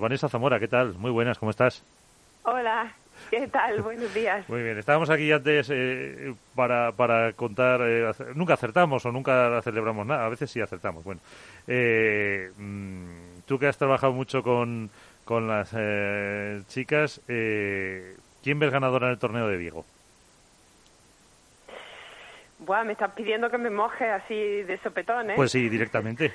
Vanessa Zamora, ¿qué tal? Muy buenas, ¿cómo estás? Hola, ¿qué tal? Buenos días. Muy bien, estábamos aquí antes eh, para, para contar, eh, nunca acertamos o nunca celebramos nada, a veces sí acertamos. Bueno, eh, mm, tú que has trabajado mucho con, con las chicas, ¿quién ves ganadora en el torneo de Vigo? Buah, me estás pidiendo que me moje así de sopetón, ¿eh? Pues sí, directamente.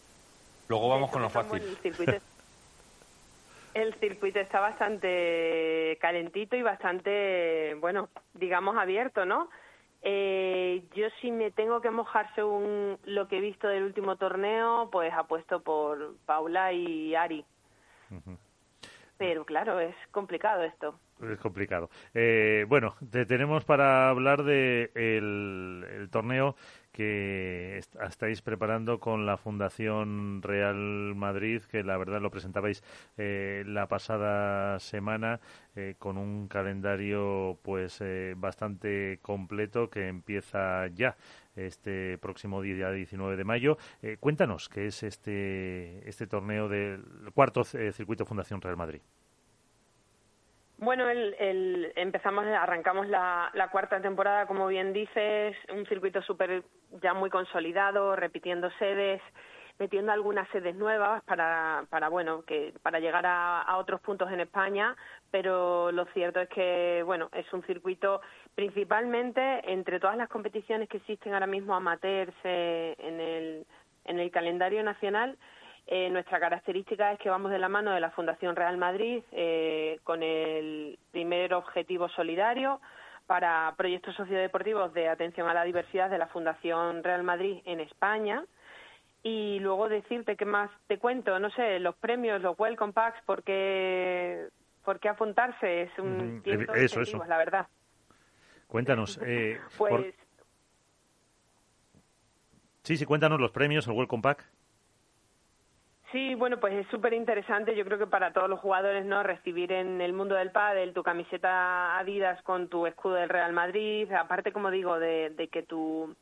Luego vamos con lo fácil. El circuito está bastante calentito y bastante, bueno, digamos abierto, ¿no? Eh, yo si me tengo que mojar según lo que he visto del último torneo, pues apuesto por Paula y Ari. Pero claro, es complicado esto. Es complicado. Eh, bueno, te tenemos para hablar de el torneo que estáis preparando con la Fundación Real Madrid, que la verdad lo presentabais eh, la pasada semana eh, con un calendario pues eh, bastante completo que empieza ya este próximo día 19 de mayo. cuéntanos qué es este este torneo del cuarto circuito Fundación Real Madrid. Bueno, el, empezamos, arrancamos la, cuarta temporada, como bien dices, un circuito súper ya muy consolidado, repitiendo sedes, metiendo algunas sedes nuevas para, para bueno, que para llegar a, otros puntos en España, pero lo cierto es que, bueno, es un circuito principalmente entre todas las competiciones que existen ahora mismo amateurs en el, en el calendario nacional, eh, nuestra característica es que vamos de la mano de la Fundación Real Madrid eh, con el primer objetivo solidario para proyectos sociodeportivos de atención a la diversidad de la Fundación Real Madrid en España. Y luego decirte qué más te cuento, no sé, los premios, los welcome packs, ¿por qué, apuntarse? Es un tiempo eso, eso. la verdad. Cuéntanos. Eh, pues... Sí, sí, cuéntanos los premios, el welcome pack. Sí, bueno, pues es súper interesante. Yo creo que para todos los jugadores, ¿no? Recibir en el mundo del pádel tu camiseta Adidas con tu escudo del Real Madrid. Aparte, como digo, de, que tu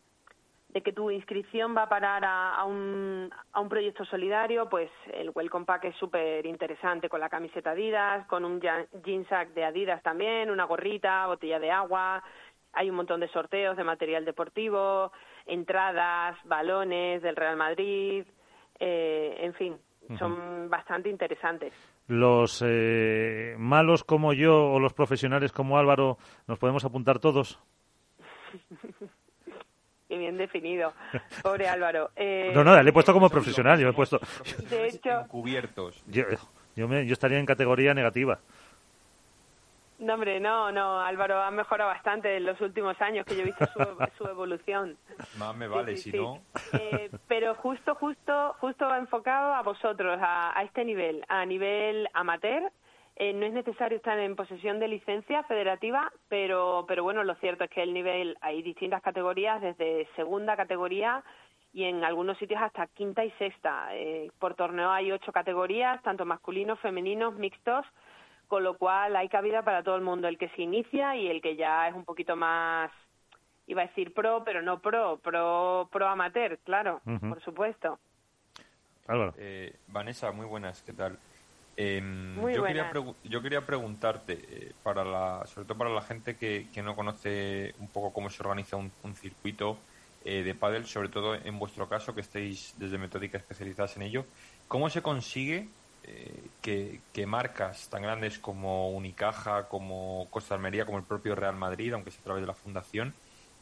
de que tu inscripción va a parar a, un, a un proyecto solidario, pues el Welcome Pack es súper interesante con la camiseta Adidas, con un jean sack de Adidas también, una gorrita, botella de agua, hay un montón de sorteos de material deportivo, entradas, balones del Real Madrid, eh, en fin, son bastante interesantes. Los eh, malos como yo o los profesionales como Álvaro, ¿nos podemos apuntar todos? y bien definido. Pobre Álvaro. Eh, no, no, le he puesto como profesional, yo he puesto... De hecho... Yo, yo, me, yo estaría en categoría negativa. No, hombre, no, no, Álvaro ha mejorado bastante en los últimos años que yo he visto su, evolución. Más me vale, si no. Eh, pero justo, justo, justo enfocado a vosotros, a, este nivel, a nivel amateur. Eh, no es necesario estar en posesión de licencia federativa, pero, pero bueno, lo cierto es que el nivel, hay distintas categorías, desde segunda categoría y en algunos sitios hasta quinta y sexta. Eh, por torneo hay ocho categorías, tanto masculinos, femeninos, mixtos con lo cual hay cabida para todo el mundo, el que se inicia y el que ya es un poquito más, iba a decir pro, pero no pro, pro, pro amateur, claro, por supuesto. Eh, Vanessa, muy buenas, ¿qué tal? Em, yo, Quería yo quería preguntarte, eh, para la, sobre todo para la gente que, que no conoce un poco cómo se organiza un, circuito eh, de pádel, sobre todo en vuestro caso, que estéis desde Metódica especializadas en ello, ¿cómo se consigue que, marcas tan grandes como Unicaja, como Costa Almería, como el propio Real Madrid, aunque sea a través de la fundación,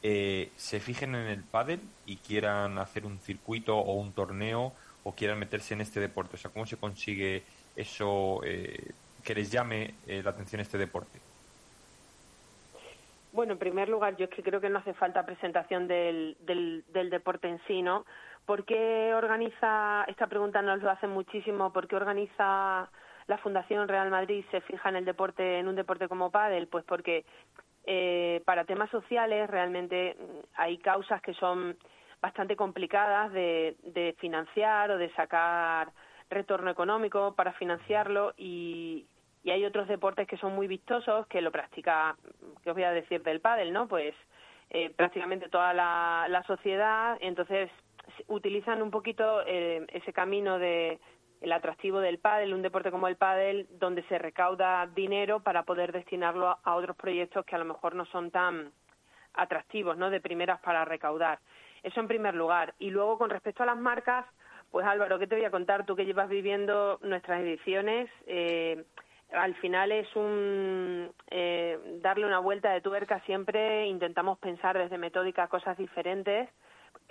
eh, se fijen en el pádel y quieran hacer un circuito o un torneo o quieran meterse en este deporte. O sea, ¿cómo se consigue eso eh, que les llame eh, la atención este deporte? Bueno, en primer lugar, yo es que creo que no hace falta presentación del, del, del deporte en sí, ¿no? ¿Por qué organiza, esta pregunta nos lo hace muchísimo, ¿por qué organiza la Fundación Real Madrid se fija en el deporte, en un deporte como pádel? Pues porque eh, para temas sociales realmente hay causas que son bastante complicadas de, de financiar o de sacar retorno económico para financiarlo y, y hay otros deportes que son muy vistosos que lo practica, ¿qué os voy a decir del pádel, no? Pues eh, prácticamente toda la, la sociedad, entonces utilizan un poquito eh, ese camino de el atractivo del pádel, un deporte como el pádel, donde se recauda dinero para poder destinarlo a otros proyectos que a lo mejor no son tan atractivos, ¿no? De primeras para recaudar. Eso en primer lugar. Y luego, con respecto a las marcas, pues Álvaro, ¿qué te voy a contar? Tú que llevas viviendo nuestras ediciones, eh, al final es un eh, darle una vuelta de tuerca siempre, intentamos pensar desde metódica cosas diferentes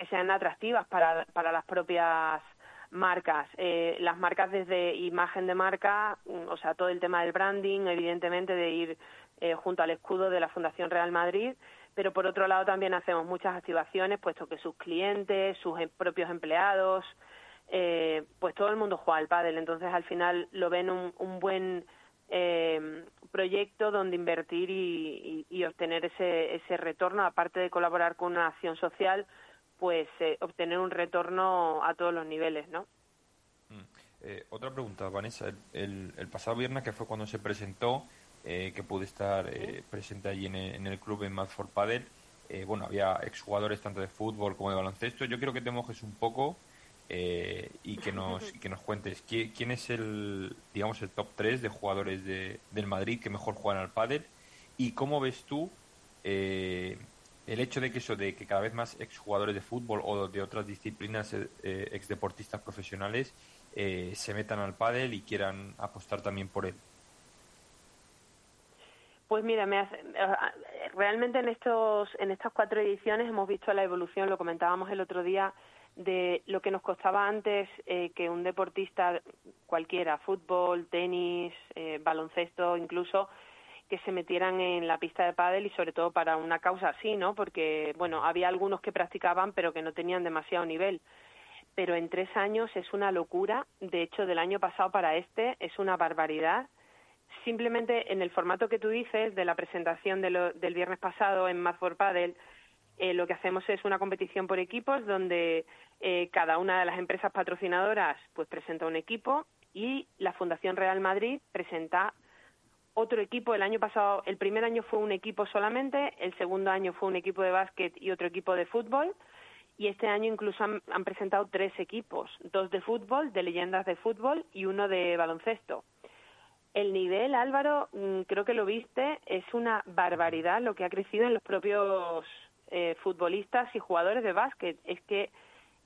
sean atractivas para, para las propias marcas. Eh, las marcas desde imagen de marca, mm, o sea, todo el tema del branding, evidentemente, de ir eh, junto al escudo de la Fundación Real Madrid, pero por otro lado también hacemos muchas activaciones, puesto que sus clientes, sus em, propios empleados, eh, pues todo el mundo juega al pádel, entonces al final lo ven un, un buen eh, proyecto donde invertir y, y, obtener ese, ese retorno, aparte de colaborar con una acción social, pues eh, obtener un retorno a todos los niveles, ¿no? Mm. Eh, otra pregunta, Vanessa. El, el, pasado viernes, que fue cuando se presentó, eh, que pude estar presente allí en el, en el club en Mad for Padel, bueno, había exjugadores tanto de fútbol como de baloncesto. Yo quiero que te mojes un poco y que nos que nos cuentes quién, es el digamos el top 3 de jugadores de, del Madrid que mejor juegan al pádel y cómo ves tú eh, el hecho de que eso, de que cada vez más exjugadores de fútbol o de otras disciplinas, eh, eh exdeportistas profesionales, eh, se metan al pádel y quieran apostar también por él. Pues mira, me hace, eh, realmente en estos en estas cuatro ediciones hemos visto la evolución, lo comentábamos el otro día, de lo que nos costaba antes que un deportista cualquiera, fútbol, tenis, baloncesto, incluso que se metieran en la pista de pádel y sobre todo para una causa así, ¿no? Porque, bueno, había algunos que practicaban pero que no tenían demasiado nivel. Pero en tres años es una locura. De hecho, del año pasado para este es una barbaridad. Simplemente en el formato que tú dices de la presentación del viernes pasado en Math for Paddle, eh, lo que hacemos es una competición por equipos donde eh, cada una de las empresas patrocinadoras pues presenta un equipo y la Fundación Real Madrid presenta otro equipo. El año pasado, el primer año fue un equipo solamente, el segundo año fue un equipo de básquet y otro equipo de fútbol. Y este año incluso han, presentado tres equipos, dos de fútbol, de leyendas de fútbol y uno de baloncesto. El nivel, Álvaro, mm, creo que lo viste, es una barbaridad lo que ha crecido en los propios eh, futbolistas y jugadores de básquet. Es que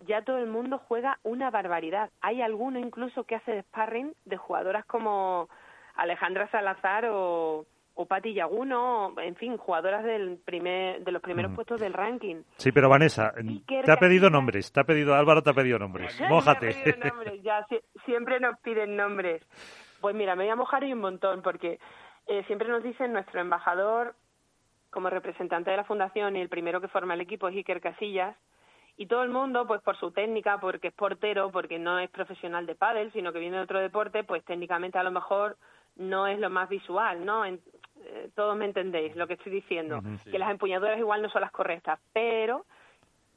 ya todo el mundo juega una barbaridad. Hay alguno incluso que hace sparring de jugadoras como Alejandra Salazar o, o Patti Yaguno, en fin, jugadoras del primer, de los primeros puestos del ranking. Sí, pero Vanessa, te ha pedido nombres, te ha pedido, Álvaro te ha pedido nombres, mójate. ya, siempre nos piden nombres. Pues mira, me voy a mojar y un montón, porque eh, siempre nos dicen nuestro embajador como representante de la fundación y el primero que forma el equipo es Iker Casillas, y todo el mundo, pues por su técnica, porque es portero, porque no es profesional de pádel, sino que viene de otro deporte, pues técnicamente a lo mejor no es lo más visual, ¿no? En, eh, todos me entendéis lo que estoy diciendo, que las empuñaduras igual no son las correctas, pero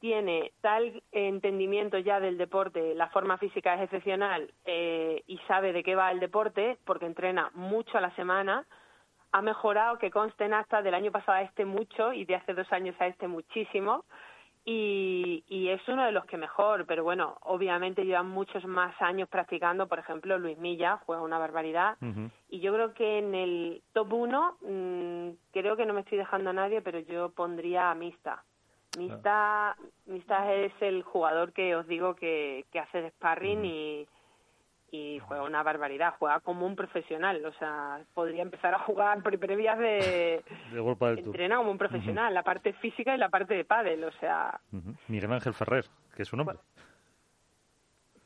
tiene tal entendimiento ya del deporte, la forma física es excepcional eh, y sabe de qué va el deporte, porque entrena mucho a la semana, ha mejorado, que consten hasta del año pasado a este mucho y de hace dos años a este muchísimo, y, y, es uno de los que mejor, pero bueno, obviamente llevan muchos más años practicando, por ejemplo, Luis Milla juega una barbaridad, y yo creo que en el top 1, mm, creo que no me estoy dejando a nadie, pero yo pondría a Mista. Mista, Mista es el jugador que os digo que, que hace de sparring y y juega una barbaridad, juega como un profesional, o sea, podría empezar a jugar previas de, de entrena como un profesional, la parte física y la parte de pádel, o sea... Miguel Ángel Ferrer, que es su nombre.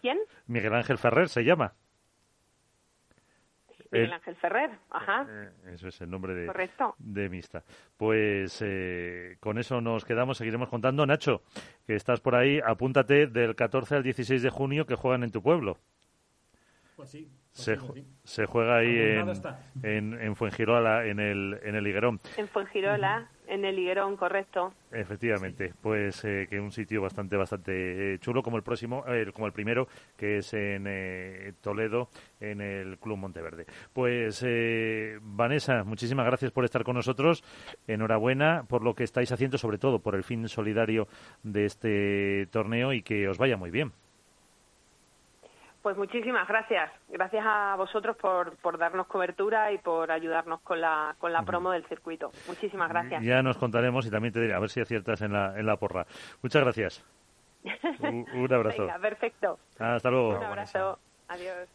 ¿Quién? Miguel Ángel Ferrer se llama. Miguel Ángel Ferrer, ajá. Eh, eso es el nombre de, de Mista. Pues eh, con eso nos quedamos, seguiremos contando. Nacho, que estás por ahí, apúntate del 14 al 16 de junio que juegan en tu pueblo. Pues sí. Pues se, juega ahí en, en, en, Fuengirola, en el, en el Higuerón. En Fuengirola, en el Higuerón, correcto. Efectivamente, pues eh, que un sitio bastante bastante eh, chulo como el próximo, eh, como el primero, que es en Toledo, en el Club Monteverde. Pues Vanessa, muchísimas gracias por estar con nosotros. Enhorabuena por lo que estáis haciendo, sobre todo por el fin solidario de este torneo y que os vaya muy bien. Pues muchísimas gracias. Gracias a vosotros por, por darnos cobertura y por ayudarnos con la, con la promo del circuito. Muchísimas gracias. Ya nos contaremos y también te diré a ver si aciertas en la, en la porra. Muchas gracias. un, abrazo. Venga, perfecto. Hasta luego. Un abrazo. Adiós.